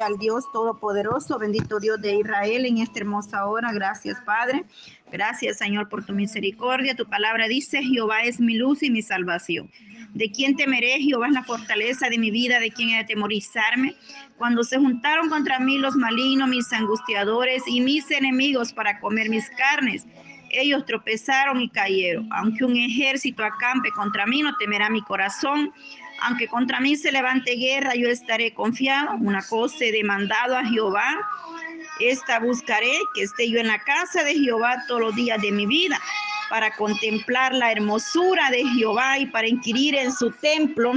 al Dios Todopoderoso, bendito Dios de Israel en esta hermosa hora. Gracias, Padre. Gracias, Señor, por tu misericordia. Tu palabra dice, Jehová es mi luz y mi salvación. ¿De quién temeré? Jehová es la fortaleza de mi vida. ¿De quién he de temorizarme? Cuando se juntaron contra mí los malignos, mis angustiadores y mis enemigos para comer mis carnes, ellos tropezaron y cayeron. Aunque un ejército acampe contra mí, no temerá mi corazón aunque contra mí se levante guerra, yo estaré confiado. Una cosa he demandado a Jehová. Esta buscaré, que esté yo en la casa de Jehová todos los días de mi vida, para contemplar la hermosura de Jehová y para inquirir en su templo.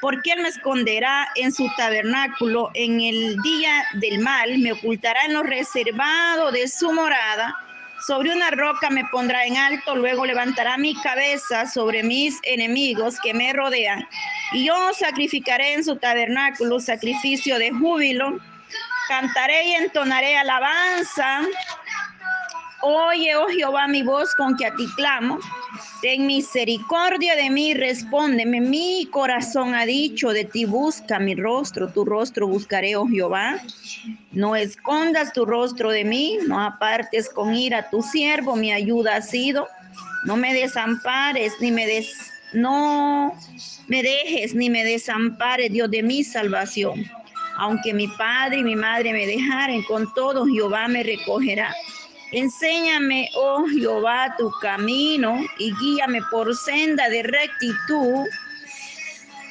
Porque él me esconderá en su tabernáculo en el día del mal, me ocultará en lo reservado de su morada sobre una roca me pondrá en alto, luego levantará mi cabeza sobre mis enemigos que me rodean. Y yo sacrificaré en su tabernáculo sacrificio de júbilo. Cantaré y entonaré alabanza. Oye, oh Jehová, mi voz con que a ti clamo. Ten misericordia de mí, respóndeme. Mi corazón ha dicho de ti, busca mi rostro, tu rostro buscaré, oh Jehová. No escondas tu rostro de mí, no apartes con ira tu siervo, mi ayuda ha sido. No me desampares, ni me des, no me dejes, ni me desampares, Dios de mi salvación. Aunque mi padre y mi madre me dejaren, con todo Jehová me recogerá. Enséñame, oh Jehová, tu camino y guíame por senda de rectitud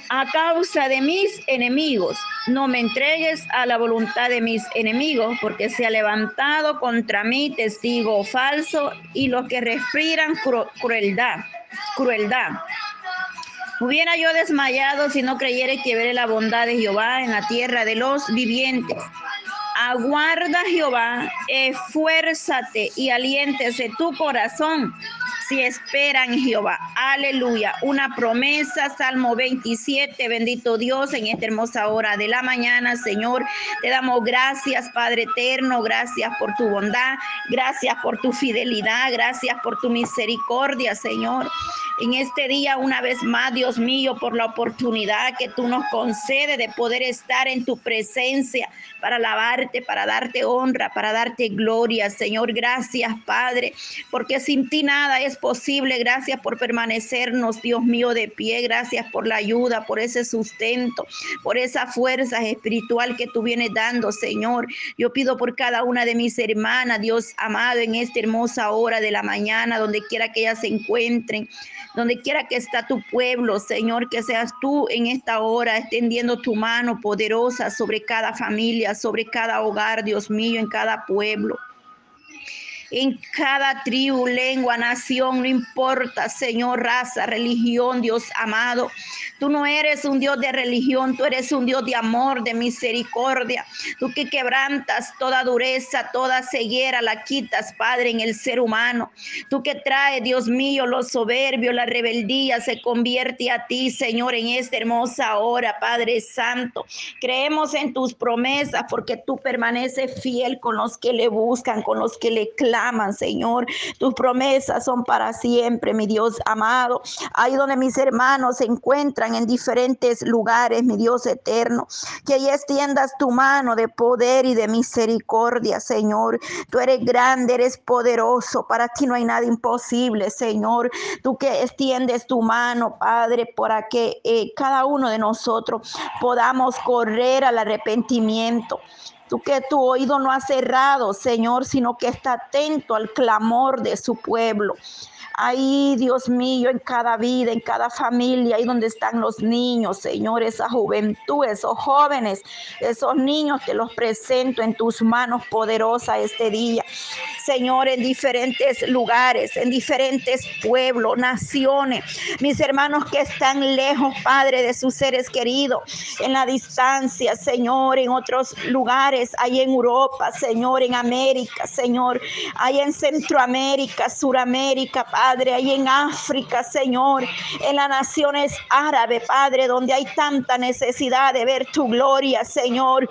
a causa de mis enemigos. No me entregues a la voluntad de mis enemigos, porque se ha levantado contra mí testigo falso y los que respiran crueldad, crueldad. Hubiera yo desmayado si no creyere que veré la bondad de Jehová en la tierra de los vivientes. Aguarda Jehová, esfuérzate y aliéntese tu corazón si esperan Jehová. Aleluya. Una promesa, Salmo 27. Bendito Dios en esta hermosa hora de la mañana, Señor. Te damos gracias, Padre eterno. Gracias por tu bondad. Gracias por tu fidelidad. Gracias por tu misericordia, Señor en este día una vez más, Dios mío, por la oportunidad que tú nos concedes de poder estar en tu presencia para alabarte, para darte honra, para darte gloria. Señor, gracias, Padre, porque sin ti nada es posible. Gracias por permanecernos, Dios mío, de pie. Gracias por la ayuda, por ese sustento, por esa fuerza espiritual que tú vienes dando, Señor. Yo pido por cada una de mis hermanas, Dios amado, en esta hermosa hora de la mañana, donde quiera que ellas se encuentren donde quiera que está tu pueblo, Señor, que seas tú en esta hora extendiendo tu mano poderosa sobre cada familia, sobre cada hogar, Dios mío, en cada pueblo en cada tribu, lengua, nación, no importa, Señor, raza, religión, Dios amado. Tú no eres un Dios de religión, tú eres un Dios de amor, de misericordia. Tú que quebrantas toda dureza, toda ceguera, la quitas, Padre, en el ser humano. Tú que traes, Dios mío, los soberbios, la rebeldía, se convierte a ti, Señor, en esta hermosa hora, Padre Santo. Creemos en tus promesas porque tú permaneces fiel con los que le buscan, con los que le claman, Señor. Tus promesas son para siempre, mi Dios amado. Ahí donde mis hermanos se encuentran en diferentes lugares, mi Dios eterno. Que ahí extiendas tu mano de poder y de misericordia, Señor. Tú eres grande, eres poderoso. Para ti no hay nada imposible, Señor. Tú que extiendes tu mano, Padre, para que eh, cada uno de nosotros podamos correr al arrepentimiento. Tú que tu oído no ha cerrado, Señor, sino que está atento al clamor de su pueblo ahí, Dios mío, en cada vida, en cada familia, ahí donde están los niños, Señor, esa juventud, esos jóvenes, esos niños, te los presento en tus manos poderosas este día. Señor, en diferentes lugares, en diferentes pueblos, naciones, mis hermanos que están lejos, Padre, de sus seres queridos, en la distancia, Señor, en otros lugares, ahí en Europa, Señor, en América, Señor, ahí en Centroamérica, Suramérica, Padre Padre, ahí en África, Señor, en las naciones árabes, Padre, donde hay tanta necesidad de ver tu gloria, Señor.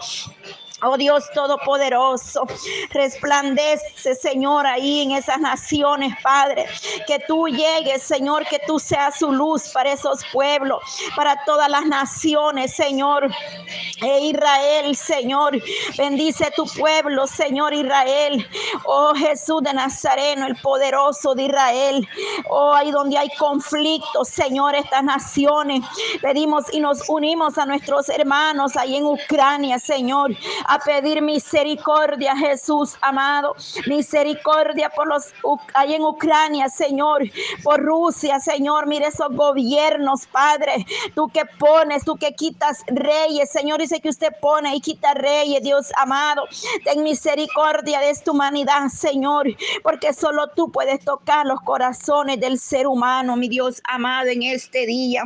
Oh Dios Todopoderoso, resplandece, Señor, ahí en esas naciones, Padre. Que tú llegues, Señor, que tú seas su luz para esos pueblos, para todas las naciones, Señor. E Israel, Señor, bendice tu pueblo, Señor Israel. Oh Jesús de Nazareno, el poderoso de Israel. Oh, ahí donde hay conflicto, Señor, estas naciones. Pedimos y nos unimos a nuestros hermanos ahí en Ucrania, Señor a pedir misericordia, Jesús amado. Misericordia por los ahí en Ucrania, Señor, por Rusia, Señor. Mire esos gobiernos, Padre. Tú que pones, tú que quitas reyes, Señor. Dice que usted pone y quita reyes, Dios amado. Ten misericordia de esta humanidad, Señor, porque solo tú puedes tocar los corazones del ser humano, mi Dios amado, en este día.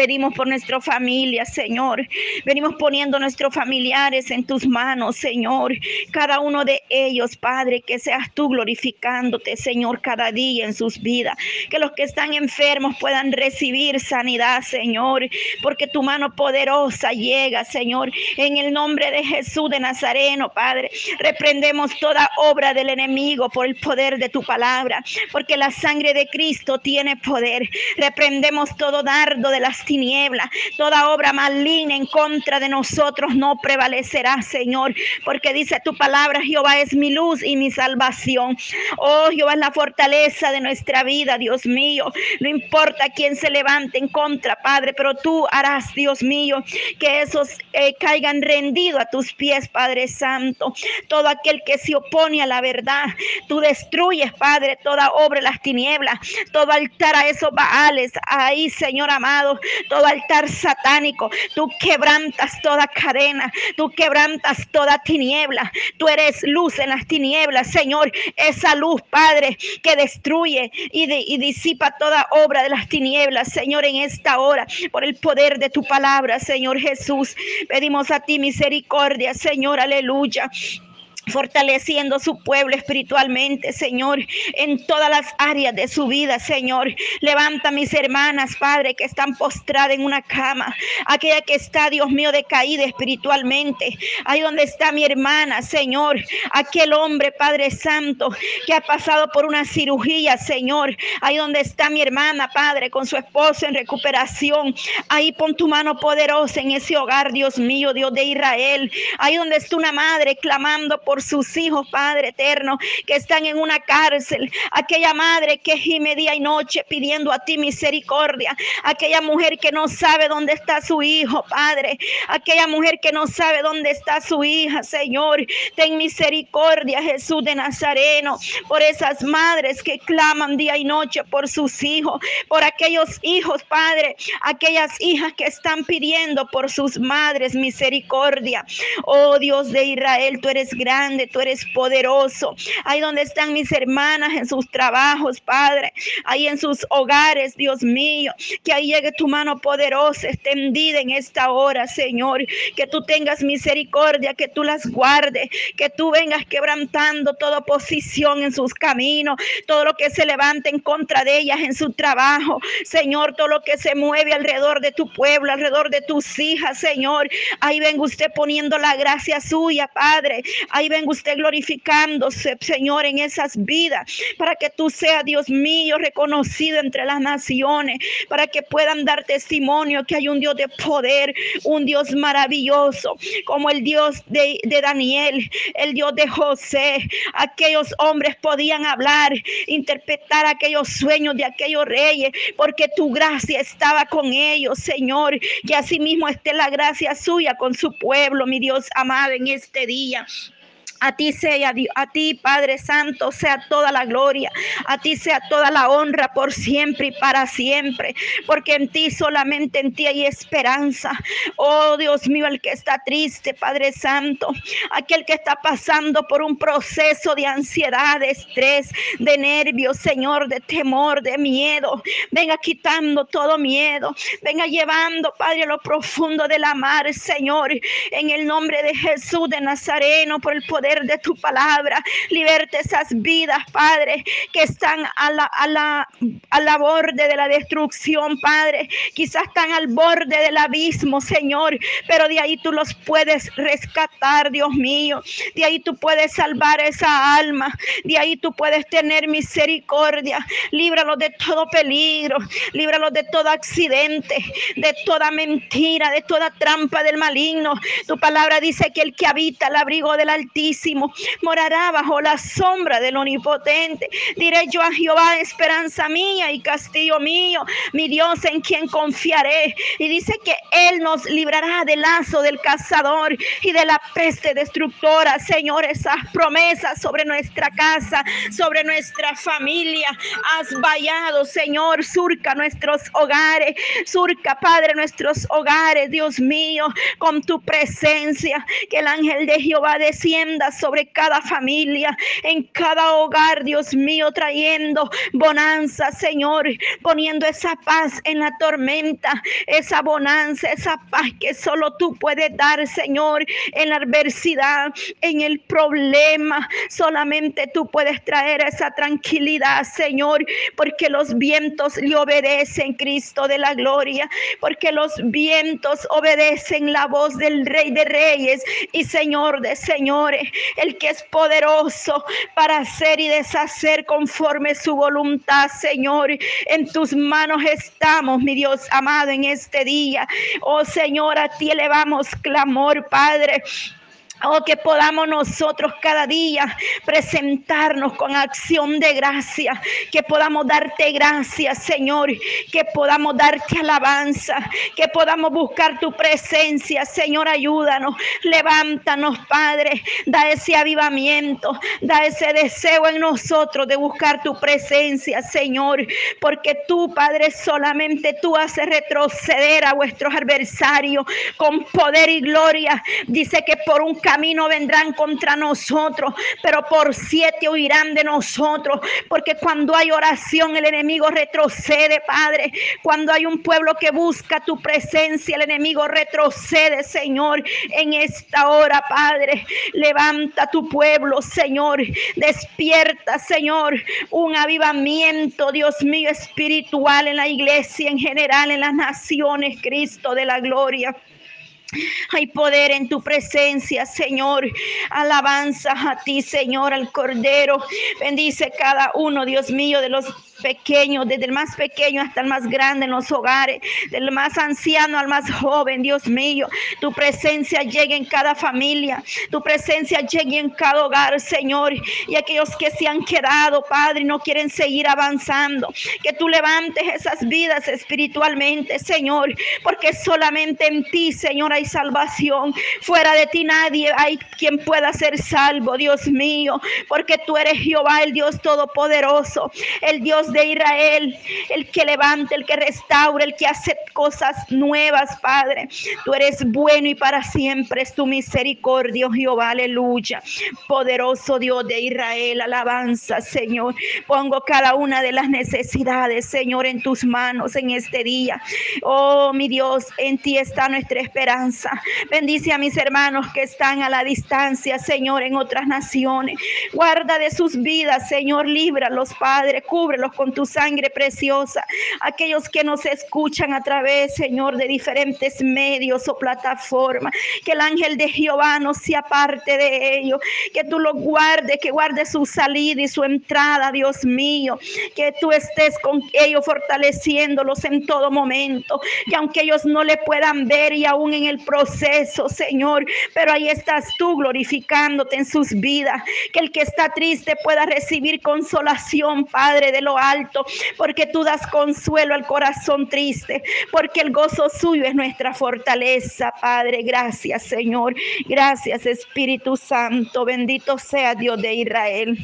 Pedimos por nuestra familia, Señor. Venimos poniendo nuestros familiares en tus manos, Señor. Cada uno de ellos, Padre, que seas tú glorificándote, Señor, cada día en sus vidas. Que los que están enfermos puedan recibir sanidad, Señor. Porque tu mano poderosa llega, Señor. En el nombre de Jesús de Nazareno, Padre. Reprendemos toda obra del enemigo por el poder de tu palabra. Porque la sangre de Cristo tiene poder. Reprendemos todo dardo de las tiniebla Toda obra maligna en contra de nosotros no prevalecerá, Señor, porque dice tu palabra, Jehová es mi luz y mi salvación. Oh, Jehová es la fortaleza de nuestra vida, Dios mío. No importa quién se levante en contra, Padre, pero tú harás, Dios mío, que esos eh, caigan rendidos a tus pies, Padre Santo. Todo aquel que se opone a la verdad, tú destruyes, Padre, toda obra de las tinieblas, todo altar a esos baales. Ahí, Señor amado, todo altar satánico. Tú quebrantas toda cadena, tú quebrantas toda tiniebla. Tú eres luz en las tinieblas, Señor. Esa luz, Padre, que destruye y, y disipa toda obra de las tinieblas, Señor, en esta hora, por el poder de tu palabra, Señor Jesús. Pedimos a ti misericordia, Señor, aleluya fortaleciendo su pueblo espiritualmente, Señor, en todas las áreas de su vida, Señor. Levanta mis hermanas, Padre, que están postradas en una cama, aquella que está, Dios mío, decaída espiritualmente. Ahí donde está mi hermana, Señor, aquel hombre, Padre Santo, que ha pasado por una cirugía, Señor. Ahí donde está mi hermana, Padre, con su esposo en recuperación. Ahí pon tu mano poderosa en ese hogar, Dios mío, Dios de Israel. Ahí donde está una madre clamando por sus hijos, Padre eterno, que están en una cárcel. Aquella madre que gime día y noche pidiendo a ti misericordia. Aquella mujer que no sabe dónde está su hijo, Padre. Aquella mujer que no sabe dónde está su hija, Señor. Ten misericordia, Jesús de Nazareno, por esas madres que claman día y noche por sus hijos, por aquellos hijos, Padre, aquellas hijas que están pidiendo por sus madres misericordia. Oh Dios de Israel, tú eres grande tú eres poderoso. Ahí donde están mis hermanas en sus trabajos, Padre, ahí en sus hogares, Dios mío, que ahí llegue tu mano poderosa extendida en esta hora, Señor, que tú tengas misericordia, que tú las guardes, que tú vengas quebrantando toda oposición en sus caminos, todo lo que se levante en contra de ellas en su trabajo, Señor, todo lo que se mueve alrededor de tu pueblo, alrededor de tus hijas, Señor, ahí venga usted poniendo la gracia suya, Padre, ahí venga usted glorificándose, Señor, en esas vidas, para que tú seas, Dios mío, reconocido entre las naciones, para que puedan dar testimonio que hay un Dios de poder, un Dios maravilloso, como el Dios de, de Daniel, el Dios de José. Aquellos hombres podían hablar, interpretar aquellos sueños de aquellos reyes, porque tu gracia estaba con ellos, Señor. Que asimismo esté la gracia suya con su pueblo, mi Dios amado, en este día. A ti sea, a ti Padre Santo, sea toda la gloria, a ti sea toda la honra por siempre y para siempre, porque en ti solamente en ti hay esperanza. Oh Dios mío, el que está triste, Padre Santo, aquel que está pasando por un proceso de ansiedad, de estrés, de nervios, Señor, de temor, de miedo, venga quitando todo miedo, venga llevando, Padre, a lo profundo de la mar, Señor, en el nombre de Jesús de Nazareno, por el poder de tu palabra. Liberte esas vidas, Padre, que están a la, a la, a la borde de la destrucción, Padre. Quizás están al borde del abismo, Señor, pero de ahí tú los puedes rescatar, Dios mío. De ahí tú puedes salvar esa alma. De ahí tú puedes tener misericordia. Líbralos de todo peligro. Líbralos de todo accidente, de toda mentira, de toda trampa del maligno. Tu palabra dice que el que habita el abrigo del Altísimo morará bajo la sombra del Omnipotente. Diré yo a Jehová, esperanza mía y castillo mío, mi Dios en quien confiaré. Y dice que Él nos librará del lazo del cazador y de la peste destructora. Señor, esas promesas sobre nuestra casa, sobre nuestra familia, has vallado, Señor, surca nuestros hogares, surca, Padre, nuestros hogares, Dios mío, con tu presencia, que el ángel de Jehová descienda sobre cada familia, en cada hogar, Dios mío, trayendo bonanza, Señor, poniendo esa paz en la tormenta, esa bonanza, esa paz que solo tú puedes dar, Señor, en la adversidad, en el problema. Solamente tú puedes traer esa tranquilidad, Señor, porque los vientos le obedecen, Cristo de la gloria, porque los vientos obedecen la voz del Rey de Reyes y Señor de Señores, el que es poderoso para hacer y deshacer conforme su voluntad, Señor. En tus manos estamos, mi Dios amado, en este día. Oh Señor, a ti elevamos clamor, Padre. Oh, que podamos nosotros cada día presentarnos con acción de gracia, que podamos darte gracias, Señor, que podamos darte alabanza, que podamos buscar tu presencia, Señor, ayúdanos, levántanos, Padre, da ese avivamiento, da ese deseo en nosotros de buscar tu presencia, Señor, porque tú, Padre, solamente tú haces retroceder a vuestros adversarios con poder y gloria. Dice que por un camino vendrán contra nosotros, pero por siete huirán de nosotros, porque cuando hay oración el enemigo retrocede, Padre. Cuando hay un pueblo que busca tu presencia, el enemigo retrocede, Señor, en esta hora, Padre. Levanta tu pueblo, Señor. Despierta, Señor, un avivamiento, Dios mío, espiritual en la iglesia en general, en las naciones, Cristo de la gloria. Hay poder en tu presencia, Señor. Alabanza a ti, Señor, al Cordero. Bendice cada uno, Dios mío, de los pequeños, desde el más pequeño hasta el más grande en los hogares, del más anciano al más joven, Dios mío. Tu presencia llegue en cada familia, tu presencia llegue en cada hogar, Señor. Y aquellos que se han quedado, Padre, no quieren seguir avanzando, que tú levantes esas vidas espiritualmente, Señor, porque solamente en ti, Señor, hay salvación. Fuera de ti nadie hay quien pueda ser salvo, Dios mío, porque tú eres Jehová, el Dios todopoderoso, el Dios de Israel, el que levanta, el que restaura, el que hace cosas nuevas, Padre. Tú eres bueno y para siempre es tu misericordia, Jehová, aleluya. Poderoso Dios de Israel, alabanza, Señor. Pongo cada una de las necesidades, Señor, en tus manos en este día. Oh, mi Dios, en ti está nuestra esperanza. Bendice a mis hermanos que están a la distancia, Señor, en otras naciones. Guarda de sus vidas, Señor, líbralos, Padre, cúbrelos con tu sangre preciosa. Aquellos que nos escuchan a través, Señor, de diferentes medios o plataformas. Que el ángel de Jehová no sea parte de ellos. Que tú los guardes, que guarde su salida y su entrada, Dios mío. Que tú estés con ellos fortaleciéndolos en todo momento. Que aunque ellos no le puedan ver y aún en el proceso, Señor, pero ahí estás tú glorificándote en sus vidas. Que el que está triste pueda recibir consolación, Padre, de lo alto, porque tú das consuelo al corazón triste, porque el gozo suyo es nuestra fortaleza, Padre. Gracias, Señor. Gracias, Espíritu Santo. Bendito sea Dios de Israel.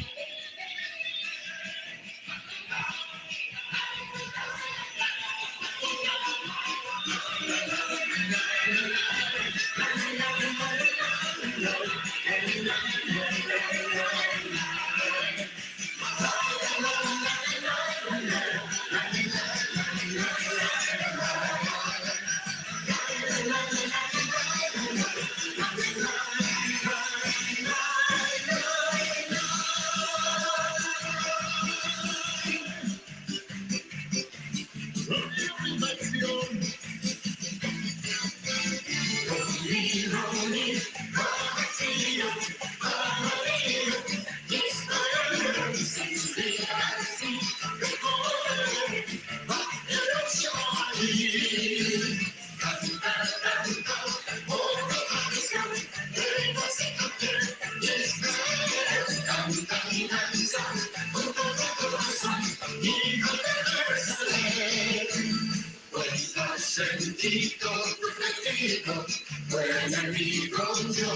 Sentido protegido, buen enemigo yo.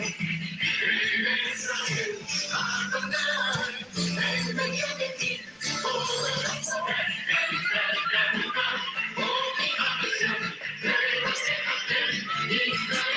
En Israel, a donde